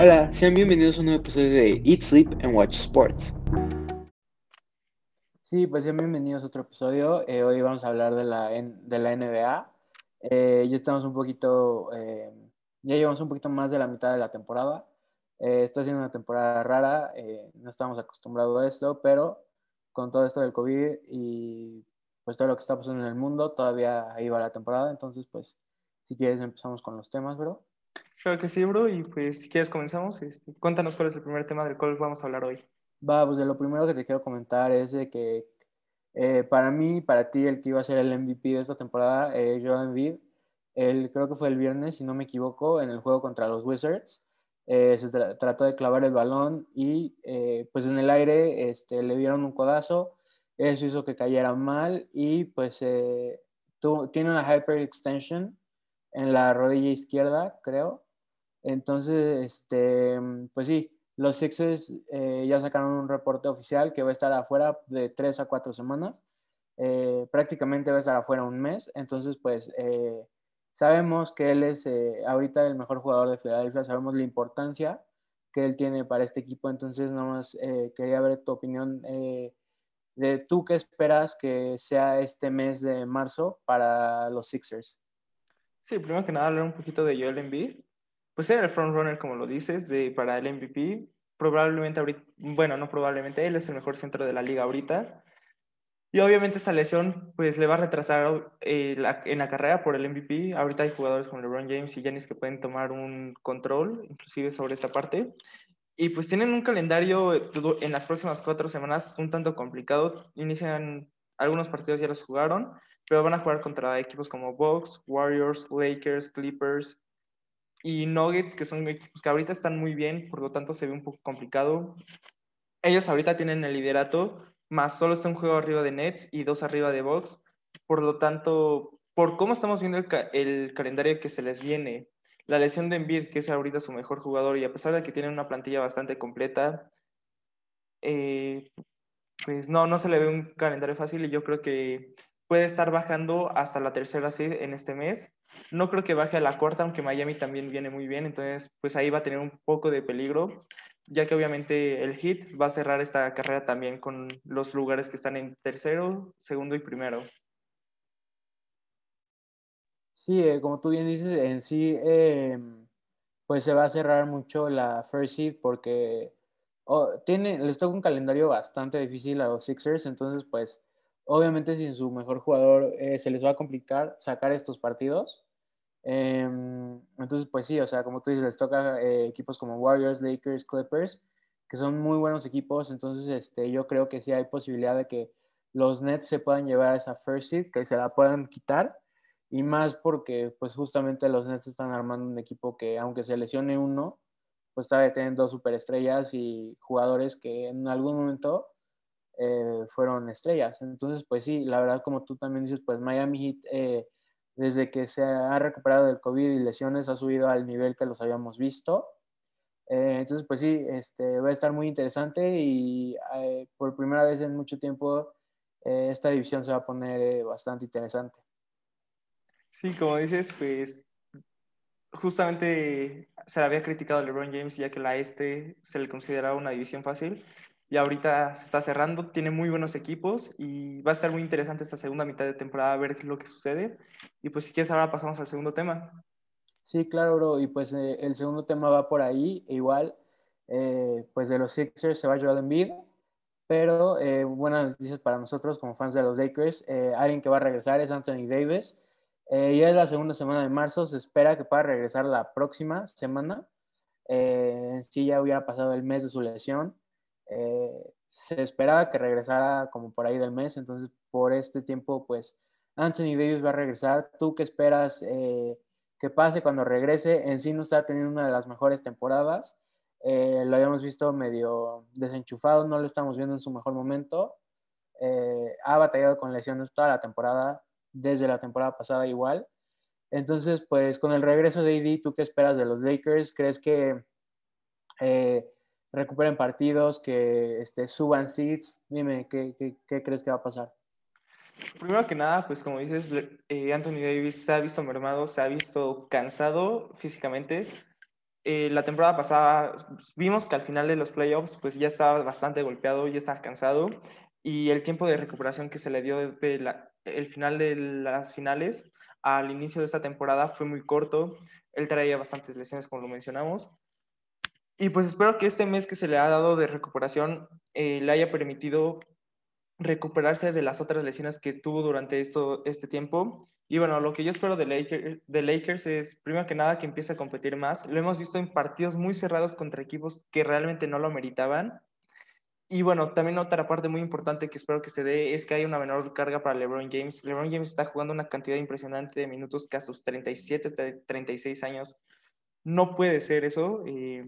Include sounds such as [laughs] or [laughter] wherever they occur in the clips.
Hola, sean bienvenidos a un nuevo episodio de Eat, Sleep and Watch Sports. Sí, pues sean bienvenidos a otro episodio. Eh, hoy vamos a hablar de la, de la NBA. Eh, ya estamos un poquito, eh, ya llevamos un poquito más de la mitad de la temporada. está siendo una temporada rara, no estamos acostumbrados a esto, pero con todo esto del COVID y pues todo lo que está pasando en el mundo, todavía va la temporada. Entonces, pues, si quieres empezamos con los temas, bro. Claro que sí, bro. Y pues, si quieres, comenzamos. Este, cuéntanos cuál es el primer tema del cual vamos a hablar hoy. Va, pues de lo primero que te quiero comentar es de que eh, para mí, para ti, el que iba a ser el MVP de esta temporada, eh, Joan Embiid, él creo que fue el viernes, si no me equivoco, en el juego contra los Wizards. Eh, se trató de clavar el balón y eh, pues en el aire este, le dieron un codazo, eso hizo que cayera mal y pues tiene una hyperextension en la rodilla izquierda, creo, entonces, este, pues sí, los Sixers eh, ya sacaron un reporte oficial que va a estar afuera de tres a cuatro semanas. Eh, prácticamente va a estar afuera un mes. Entonces, pues eh, sabemos que él es ahorita el mejor jugador de Filadelfia. Sabemos la importancia que él tiene para este equipo. Entonces, nada más quería ver tu opinión de tú qué esperas que sea este mes de marzo para los Sixers. Sí, primero que nada hablar un poquito de Joel Embiid pues era el frontrunner, como lo dices, de, para el MVP. Probablemente ahorita, bueno, no probablemente, él es el mejor centro de la liga ahorita. Y obviamente esta lesión pues le va a retrasar eh, en la carrera por el MVP. Ahorita hay jugadores como LeBron James y Giannis que pueden tomar un control, inclusive sobre esa parte. Y pues tienen un calendario en las próximas cuatro semanas un tanto complicado. Inician, algunos partidos ya los jugaron, pero van a jugar contra equipos como Bucks, Warriors, Lakers, Clippers, y Nuggets, que son equipos que ahorita están muy bien, por lo tanto se ve un poco complicado. Ellos ahorita tienen el liderato, más solo está un juego arriba de Nets y dos arriba de Bucks. Por lo tanto, por cómo estamos viendo el, calendario que se les viene, la lesión de Embiid, que es ahorita su mejor jugador, y a pesar de que tienen una plantilla bastante completa, eh, pues no, no se le ve un calendario fácil y yo creo que puede estar bajando hasta la tercera seed en este mes. No creo que baje a la cuarta, aunque Miami también viene muy bien, entonces pues ahí va a tener un poco de peligro, ya que obviamente el Hit va a cerrar esta carrera también con los lugares que están en tercero, segundo y primero. Sí, eh, como tú bien dices, en sí, em, pues se va a cerrar mucho la first seed porque oh, tiene, les toca un calendario bastante difícil a los Sixers, entonces pues Obviamente sin su mejor jugador eh, se les va a complicar sacar estos partidos. Em, entonces, pues sí, o sea, como tú dices, les toca eh, equipos como Warriors, Lakers, Clippers, que son muy buenos equipos. Entonces, este, yo creo que sí hay posibilidad de que los Nets se puedan llevar a esa first seed, que se la puedan quitar. Y más porque, pues justamente los Nets están armando un equipo que, aunque se lesione uno, pues todavía tienen dos superestrellas y jugadores que en algún momento eh, fueron estrellas. Entonces, pues sí, la verdad, como tú también dices, pues Miami Heat, eh, desde que se ha recuperado del COVID y lesiones, ha subido al nivel que los habíamos visto. Eh, entonces, pues sí, este, va a estar muy interesante y por primera vez en mucho tiempo esta división se va a poner bastante interesante. Sí, como dices, pues justamente se le había criticado a LeBron James ya que la este se le consideraba una división fácil y ahorita se está cerrando, tiene muy buenos equipos y va a estar muy interesante esta segunda mitad de temporada ver lo que sucede. Y pues si quieres ahora pasamos al segundo tema. Sí, claro, bro. Y pues eh, el segundo tema va por ahí, e igual, eh, pues de los Sixers se va Joel Embiid, pero eh, buenas noticias para nosotros como fans de los Lakers. alguien que va a regresar es Anthony Davis. Ya es la segunda semana de marzo, se espera que pueda regresar la próxima semana. sí, ya hubiera pasado el mes de su lesión. Eh, se esperaba que regresara como por ahí del mes, entonces por este tiempo, pues Anthony Davis va a regresar. ¿Tú qué esperas eh, que pase cuando regrese? En sí no está teniendo una de las mejores temporadas. Eh, lo habíamos visto medio desenchufado, no lo estamos viendo en su mejor momento. ha batallado con lesiones toda la temporada, desde la temporada pasada igual. Entonces, pues con el regreso de AD, ¿tú qué esperas de los Lakers? ¿Crees que recuperen partidos, que este, suban seeds. Dime, ¿qué, ¿qué, crees que va a pasar? Primero que nada, pues como dices, eh, Anthony Davis se ha visto mermado, se ha visto cansado físicamente. eh, la temporada pasada vimos que al final de los playoffs pues ya estaba bastante golpeado, ya estaba cansado y el tiempo de recuperación que se le dio desde el final de las finales al inicio de esta temporada fue muy corto. Él traía bastantes lesiones, como lo mencionamos. Y pues espero que este mes que se le ha dado de recuperación eh, le haya permitido recuperarse de las otras lesiones que tuvo durante esto, este tiempo. Y bueno, lo que yo espero de, Lakers, de Lakers es, primero que nada, que empiece a competir más. Lo hemos visto en partidos muy cerrados contra equipos que realmente no lo meritaban. Y bueno, también otra parte muy importante que espero que se dé es que haya una menor carga para LeBron James. LeBron James está jugando una cantidad impresionante de minutos que a sus 37, 36 años no puede ser eso. Eh,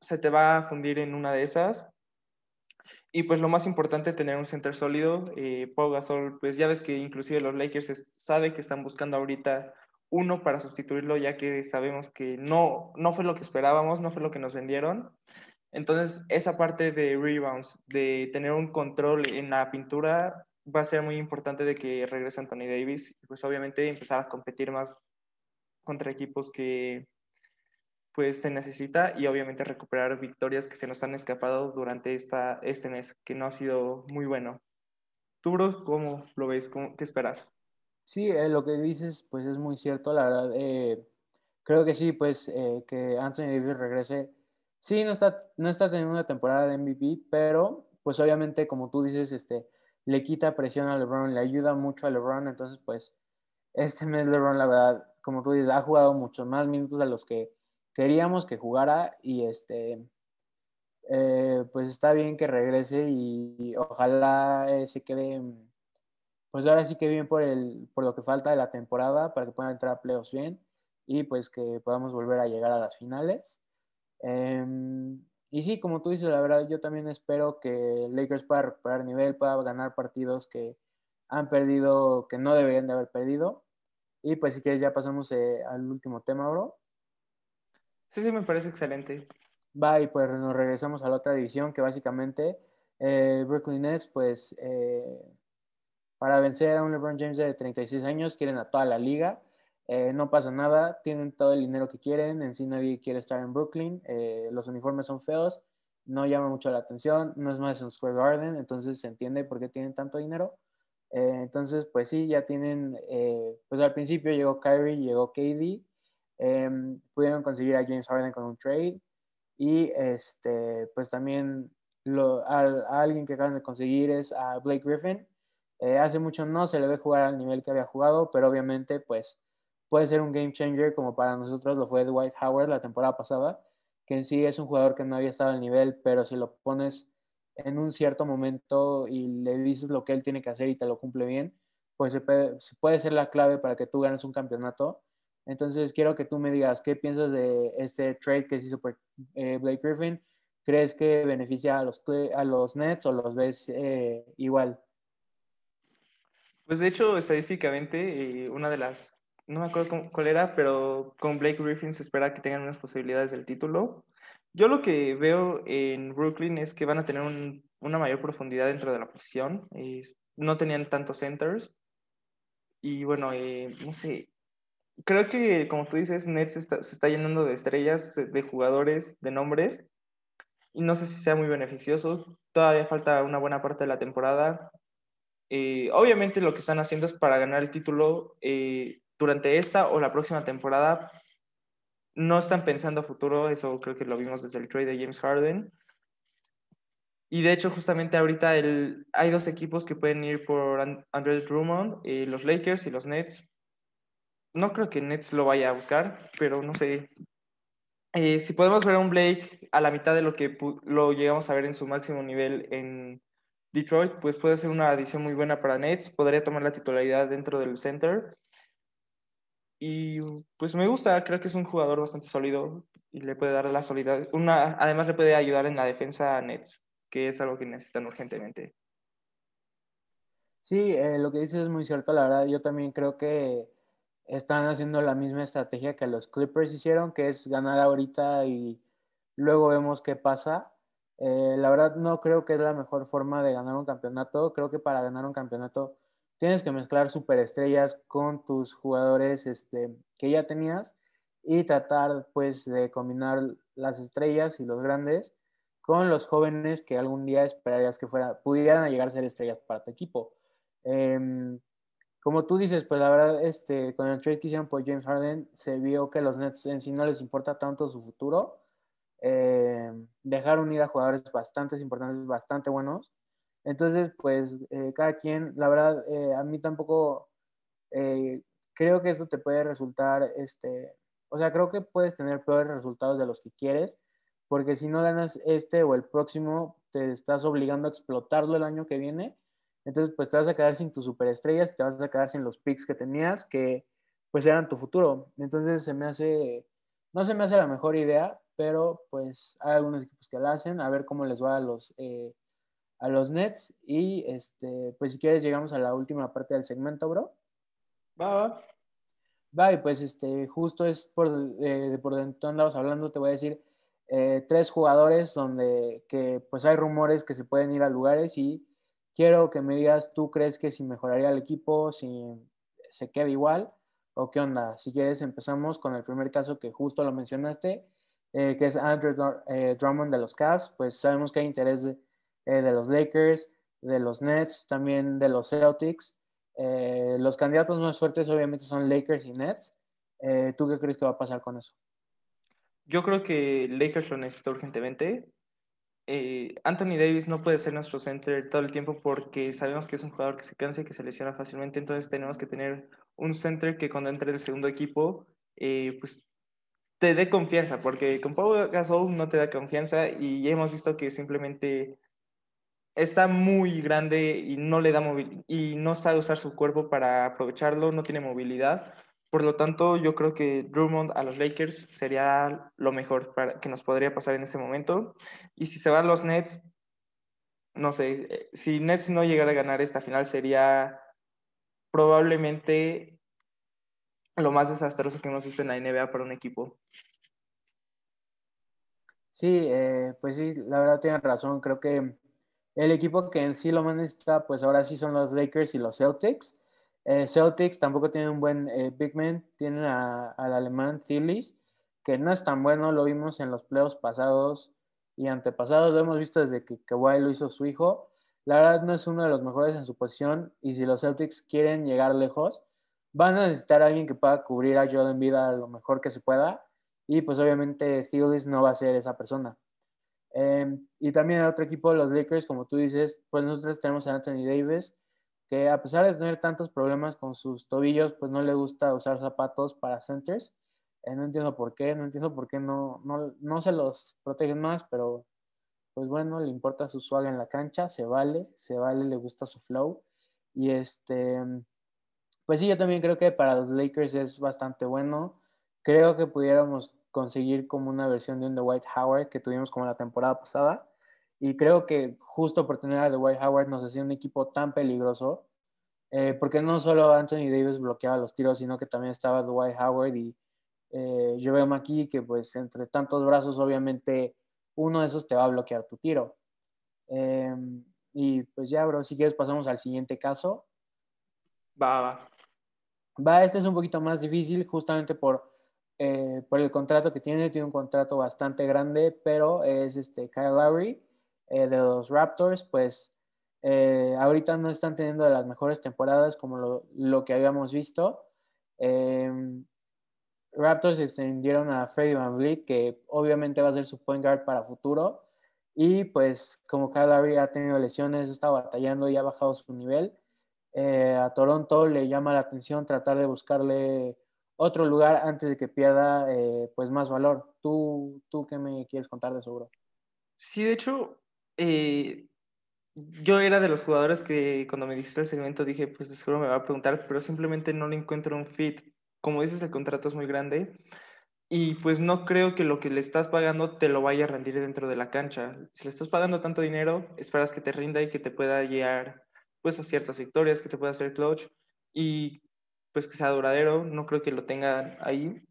se te va a fundir en una de esas. Y pues lo más importante, tener un center sólido. Eh, Pau Gasol, pues ya ves que inclusive los Lakers sabe que están buscando ahorita uno para sustituirlo, ya que sabemos que no, no fue lo que esperábamos, no fue lo que nos vendieron. Entonces, esa parte de rebounds, de tener un control en la pintura, va a ser muy importante de que regrese Anthony Davis. Pues obviamente empezar a competir más contra equipos que, pues se necesita y obviamente recuperar victorias que se nos han escapado durante esta, este mes, que no ha sido muy bueno. ¿Tú, bro, cómo lo ves? ¿Cómo, ¿Qué esperas? Sí, eh, lo que dices, pues es muy cierto, la verdad. Eh, creo que sí, pues eh, que Anthony Davis regrese. Sí, no está, no está teniendo una temporada de MVP, pero pues obviamente, como tú dices, este, le quita presión a LeBron, le ayuda mucho a LeBron, entonces pues este mes LeBron, la verdad, como tú dices, ha jugado muchos más minutos de los que queríamos que jugara y este, eh, pues está bien que regrese y, ojalá eh, se quede, pues ahora sí que bien por, el, por lo que falta de la temporada para que puedan entrar a playoffs bien y pues que podamos volver a llegar a las finales. Em, y sí, como tú dices, la verdad, yo también espero que Lakers pueda recuperar nivel, pueda ganar partidos que han perdido, que no deberían de haber perdido. Y pues si quieres ya pasamos eh, al último tema, bro. Sí, sí, me parece excelente. Va, y pues nos regresamos a la otra división, que básicamente eh, Brooklyn Nets, pues eh, para vencer a un LeBron James de 36 años, quieren a toda la liga. Eh, no pasa nada, tienen todo el dinero que quieren, en sí nadie quiere estar en Brooklyn, los uniformes son feos, no llama mucho la atención, no es más un Square Garden, entonces se entiende por qué tienen tanto dinero. entonces, pues sí, ya tienen, pues al principio llegó Kyrie, llegó KD, Em, pudieron conseguir a James Harden con un trade y este, pues también a, alguien que acaban de conseguir es a Blake Griffin. Eh, hace mucho no se le ve jugar al nivel que había jugado, pero obviamente pues puede ser un game changer como para nosotros lo fue Dwight Howard la temporada pasada, que en sí es un jugador que no había estado al nivel, pero si lo pones en un cierto momento y le dices lo que él tiene que hacer y te lo cumple bien, pues puede, puede ser la clave para que tú ganes un campeonato entonces, quiero que tú me digas qué piensas de este trade que se hizo por eh, Blake Griffin. ¿Crees que beneficia a los, a los Nets o los ves eh, igual? Pues de hecho, estadísticamente, eh, una de las, no me acuerdo cuál era, pero con Blake Griffin se espera que tengan unas posibilidades del título. Yo lo que veo en Brooklyn es que van a tener una mayor profundidad dentro de la posición. no tenían tantos centers. Y bueno, no sé, creo que, como tú dices, Nets se está llenando de estrellas, de jugadores, de nombres, y no sé si sea muy beneficioso. Todavía falta una buena parte de la temporada. Eh, obviamente lo que están haciendo es para ganar el título eh, durante esta o la próxima temporada. No están pensando a futuro, eso creo que lo vimos desde el trade de James Harden. Y de hecho, justamente ahorita el, hay dos equipos que pueden ir por Andrés Drummond, los Lakers y los Nets no creo que Nets lo vaya a buscar, pero no sé. Eh, si podemos ver a un Blake a la mitad de lo que lo llegamos a ver en su máximo nivel en Detroit, pues puede ser una adición muy buena para Nets. Podría tomar la titularidad dentro del center. Y pues me gusta, creo que es un jugador bastante sólido y le puede dar la solidez. Una, además le puede ayudar en la defensa a Nets, que es algo que necesitan urgentemente. Sí, eh, lo que dices es muy cierto, la verdad. Yo también creo que están haciendo la misma estrategia que los Clippers hicieron, que es ganar ahorita y luego vemos qué pasa. Eh, la verdad no creo que es la mejor forma de ganar un campeonato. Creo que para ganar un campeonato tienes que mezclar superestrellas con tus jugadores este, que ya tenías. y tratar pues de combinar las estrellas y los grandes con los jóvenes que algún día esperarías que fuera, pudieran llegar a ser estrellas para tu equipo. Em, como tú dices, pues la verdad, este, con el trade que hicieron por James Harden, se vio que los Nets en sí no les importa tanto su futuro. Em, dejaron ir a jugadores bastante importantes, bastante buenos. Entonces, pues eh, cada quien, la verdad, eh, a mí tampoco eh, creo que esto te puede resultar, este, o sea, creo que puedes tener peores resultados de los que quieres, porque si no ganas este o el próximo, te estás obligando a explotarlo el año que viene. Entonces, pues te vas a quedar sin tus superestrellas, te vas a quedar sin los picks que tenías, que pues eran tu futuro. Entonces, se me hace, no se me hace la mejor idea, pero pues hay algunos equipos que la hacen, a ver cómo les va a los, eh, a los Nets. Y este, pues si quieres, llegamos a la última parte del segmento, bro. Va, va. y pues este, justo es por, eh, de por dentro andamos hablando, te voy a decir eh, tres jugadores donde que pues hay rumores que se pueden ir a lugares y quiero que me digas, ¿tú crees que si mejoraría el equipo, si se queda igual o qué onda? Si quieres empezamos con el primer caso que justo lo mencionaste, eh, que es Andrew Drummond de los Cavs, pues sabemos que hay interés de, de los Lakers, de los Nets, también de los Celtics. Eh, los candidatos más fuertes obviamente son Lakers y Nets. Eh, ¿Tú qué crees que va a pasar con eso? Yo creo que Lakers lo necesita urgentemente. Eh, Anthony Davis no puede ser nuestro center todo el tiempo porque sabemos que es un jugador que se cansa y que se lesiona fácilmente, entonces tenemos que tener un center que cuando entre el segundo equipo, pues te dé confianza, porque con Pau Gasol no te da confianza y ya hemos visto que simplemente está muy grande y no le da y no sabe usar su cuerpo para aprovecharlo, no tiene movilidad. Por lo tanto, yo creo que Drummond a los Lakers sería lo mejor para, que nos podría pasar en ese momento. Y si se van los Nets, no sé, eh, si Nets no llegara a ganar esta final sería probablemente lo más desastroso que hemos visto en la NBA para un equipo. Sí, eh, pues sí, la verdad tiene razón. Creo que el equipo que en sí lo más necesita, pues ahora sí son los Lakers y los Celtics. Eh, Celtics tampoco tienen un buen eh, big man, tienen al alemán Thilis, que no es tan bueno, lo vimos en los playoffs pasados y antepasados, lo hemos visto desde que Kawhi lo hizo su hijo. La verdad no es uno de los mejores en su posición y si los Celtics quieren llegar lejos, van a necesitar a alguien que pueda cubrir a Joel Embiid a lo mejor que se pueda y pues obviamente Thilis no va a ser esa persona. Em, y también otro equipo, los Lakers, como tú dices, pues nosotros tenemos a Anthony Davis, que a pesar de tener tantos problemas con sus tobillos, pues no le gusta usar zapatos para centers. Eh, no entiendo por qué, no entiendo por qué no, no, no se los protegen más, pero pues bueno, le importa su swag en la cancha, se vale, se vale, le gusta su flow. Y este, pues sí, yo también creo que para los Lakers es bastante bueno. Creo que pudiéramos conseguir como una versión de un The White Howard que tuvimos como la temporada pasada. Y creo que justo por tener a The White Howard nos hacía un equipo tan peligroso, eh, porque no solo Anthony Davis bloqueaba los tiros, sino que también estaba The White Howard y eh, yo veo aquí que pues entre tantos brazos obviamente uno de esos te va a bloquear tu tiro. Em, y pues ya, bro, si quieres pasamos al siguiente caso. Va, va. Va, este es un poquito más difícil justamente por eh, por el contrato que tiene, tiene un contrato bastante grande, pero es este Kyle Lowry eh, de los Raptors, pues eh, ahorita no están teniendo las mejores temporadas como lo, lo que habíamos visto. Em, Raptors extendieron a Freddie Van que obviamente va a ser su point guard para futuro. Y pues como Kyle Lowry ha tenido lesiones, está batallando y ha bajado su nivel, a Toronto le llama la atención tratar de buscarle otro lugar antes de que pierda eh, pues más valor. ¿Tú, ¿Tú qué me quieres contar de bro? Sí, de hecho, eh, yo era de los jugadores que cuando me dijiste el segmento dije, pues seguro me va a preguntar, pero simplemente no le encuentro un fit. Como dices, el contrato es muy grande y pues no creo que lo que le estás pagando te lo vaya a rendir dentro de la cancha. Si le estás pagando tanto dinero, esperas que te rinda y que te pueda llegar pues a ciertas victorias, que te pueda hacer clutch. Y pues que sea duradero, no creo que lo tenga ahí.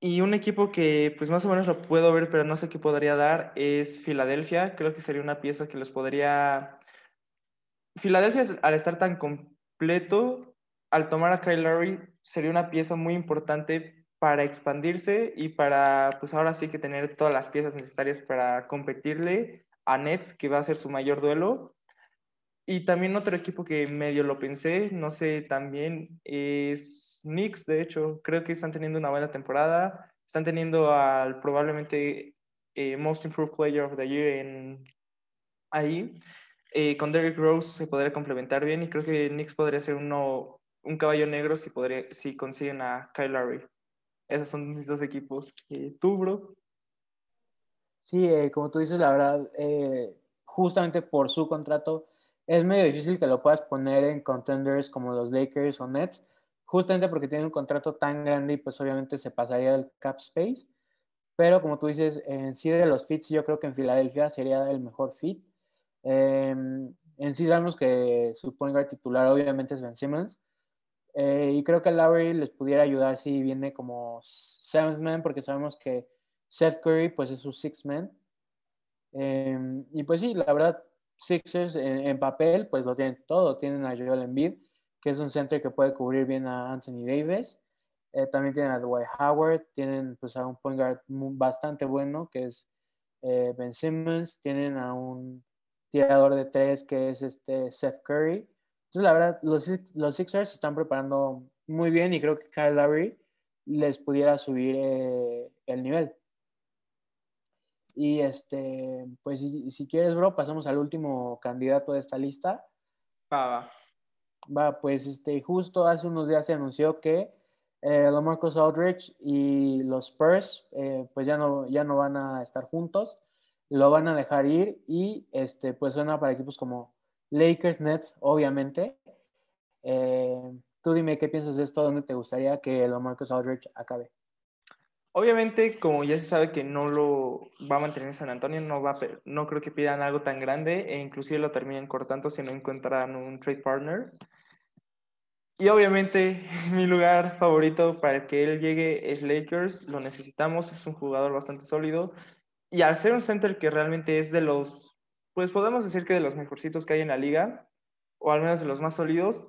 Y un equipo que pues más o menos lo puedo ver, pero no sé qué podría dar, es Filadelfia. Creo que sería una pieza que les podría... Filadelfia, al estar tan completo, al tomar a Kyle sería una pieza muy importante para expandirse y para, pues ahora sí que tener todas las piezas necesarias para competirle a Nets, que va a ser su mayor duelo. Y también otro equipo que medio lo pensé, no sé, también es Knicks, de hecho, creo que están teniendo una buena temporada, están teniendo al probablemente eh, Most Improved Player of the Year en, ahí. Eh, con Derrick Rose se podría complementar bien y creo que Knicks podría ser uno, un caballo negro si, podría, si consiguen a Kyle Lowry. Esos son mis dos equipos. Eh, ¿Tú, bro? Sí, eh, como tú dices, la verdad, eh, justamente por su contrato, es medio difícil que lo puedas poner en contenders como los Lakers o Nets, justamente porque tiene un contrato tan grande y pues obviamente se pasaría del cap space. Pero como tú dices, en sí de los fits, yo creo que en Filadelfia sería el mejor fit. Em, en sí sabemos que su point guard titular obviamente es Ben Simmons. Eh, y creo que Lowry les pudiera ayudar si viene como seventh man, porque sabemos que Seth Curry pues es su sixth man. Eh, y pues sí, la verdad, Sixers en, papel pues lo tienen todo. Tienen a Joel Embiid, que es un center que puede cubrir bien a Anthony Davis. Eh, también tienen a Dwight Howard, tienen pues a un point guard bastante bueno que es eh, Ben Simmons, tienen a un tirador de tres que es este Seth Curry. Entonces, la verdad, los, los Sixers se están preparando muy bien y creo que Kyle Lowry les pudiera subir eh, el nivel. Y este, pues si, si, quieres, bro, pasamos al último candidato de esta lista. Va, va. Va, pues este, justo hace unos días se anunció que eh, los Marcos Aldrich y los Spurs, eh, pues ya no, ya no van a estar juntos, lo van a dejar ir y este, pues suena para equipos como Lakers, Nets, obviamente. Eh, tú dime qué piensas de esto, dónde te gustaría que los Marcos Aldrich acabe. Obviamente, como ya se sabe que no lo va a mantener en San Antonio, no, va no creo que pidan algo tan grande e inclusive lo terminen cortando si no encuentran un trade partner. Y obviamente [laughs] mi lugar favorito para que él llegue es Lakers, lo necesitamos, es un jugador bastante sólido. Y al ser un center que realmente es de los, pues podemos decir que de los mejorcitos que hay en la liga, o al menos de los más sólidos,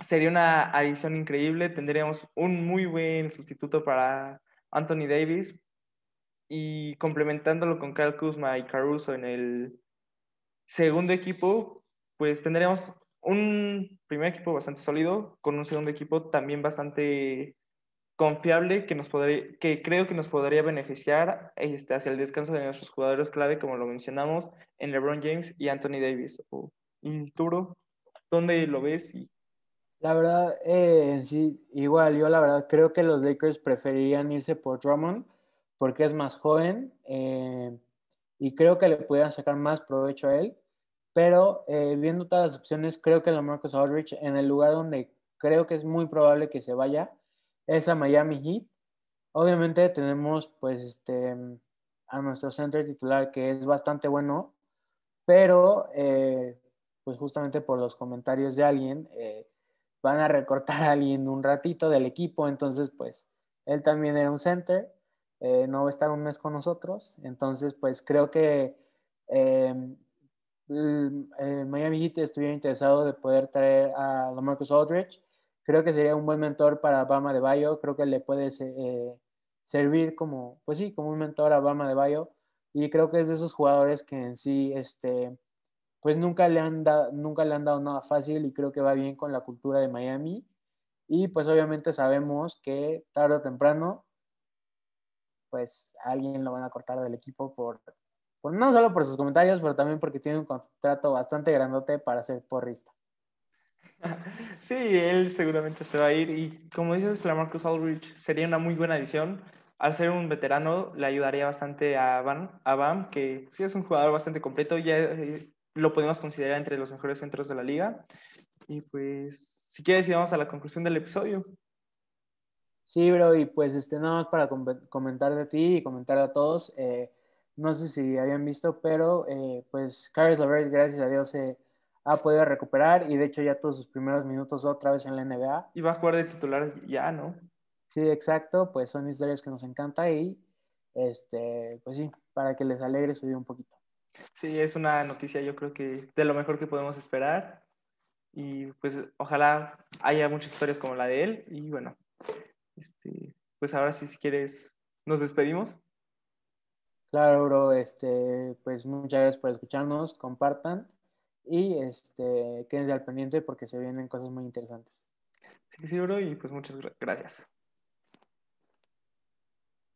sería una adición increíble. Tendríamos un muy buen sustituto para Anthony Davis y complementándolo con Kyle Kuzma y Caruso en el segundo equipo, pues tendríamos un primer equipo bastante sólido con un segundo equipo también bastante confiable que nos podría, que creo que nos podría beneficiar este, hacia el descanso de nuestros jugadores clave, como lo mencionamos, en LeBron James y Anthony Davis. ¿Y Turo? ¿Dónde lo ves? Y... La verdad, eh, sí, igual, yo la verdad creo que los Lakers preferirían irse por Drummond porque es más joven eh, y creo que le pudieran sacar más provecho a él. Pero eh, viendo todas las opciones, creo que la Marcus Aldrich en el lugar donde creo que es muy probable que se vaya es a Miami Heat. Obviamente tenemos pues este a nuestro center titular que es bastante bueno, pero eh, pues justamente por los comentarios de alguien van a recortar a alguien un ratito del equipo, entonces pues él también era un center, eh, no va a estar un mes con nosotros, entonces pues creo que eh, eh, Miami Heat estuviera interesado de poder traer a Marcus Aldridge. Creo que sería un buen mentor para Bama de Bayo. Creo que le puede eh, servir como, pues sí, como un mentor a Bama de Bayo. Y creo que es de esos jugadores que en sí, este, pues nunca le, han da, nunca le han dado nada fácil y creo que va bien con la cultura de Miami. Y pues obviamente sabemos que tarde o temprano, pues alguien lo van a cortar del equipo por pues no solo por sus comentarios, pero también porque tiene un contrato bastante grandote para ser porrista. [laughs] Sí, él seguramente se va a ir y como dices, la Marcus Aldridge sería una muy buena adición. Al ser un veterano, le ayudaría bastante a Bam, a Bam que sí es un jugador bastante completo, ya eh, lo podemos considerar entre los mejores centros de la liga. Y pues, si quieres, vamos a la conclusión del episodio. Sí, bro, y pues este, nada más para comentar de ti y comentar a todos. Eh, no sé si habían visto, pero eh, pues Carlos Lavert, gracias a Dios, se ha podido recuperar y de hecho ya todos sus primeros minutos otra vez en la NBA. Y va a jugar de titular ya, ¿no? Sí, exacto, pues son historias que nos encanta y este, pues sí, para que les alegre su vida un poquito. Sí, es una noticia yo creo que de lo mejor que podemos esperar y pues ojalá haya muchas historias como la de él y bueno, este, pues ahora sí, si quieres, nos despedimos. Claro, bro, este, pues muchas gracias por escucharnos, compartan y este, quédense al pendiente porque se vienen cosas muy interesantes. Sí, sí, bro, y pues muchas gracias.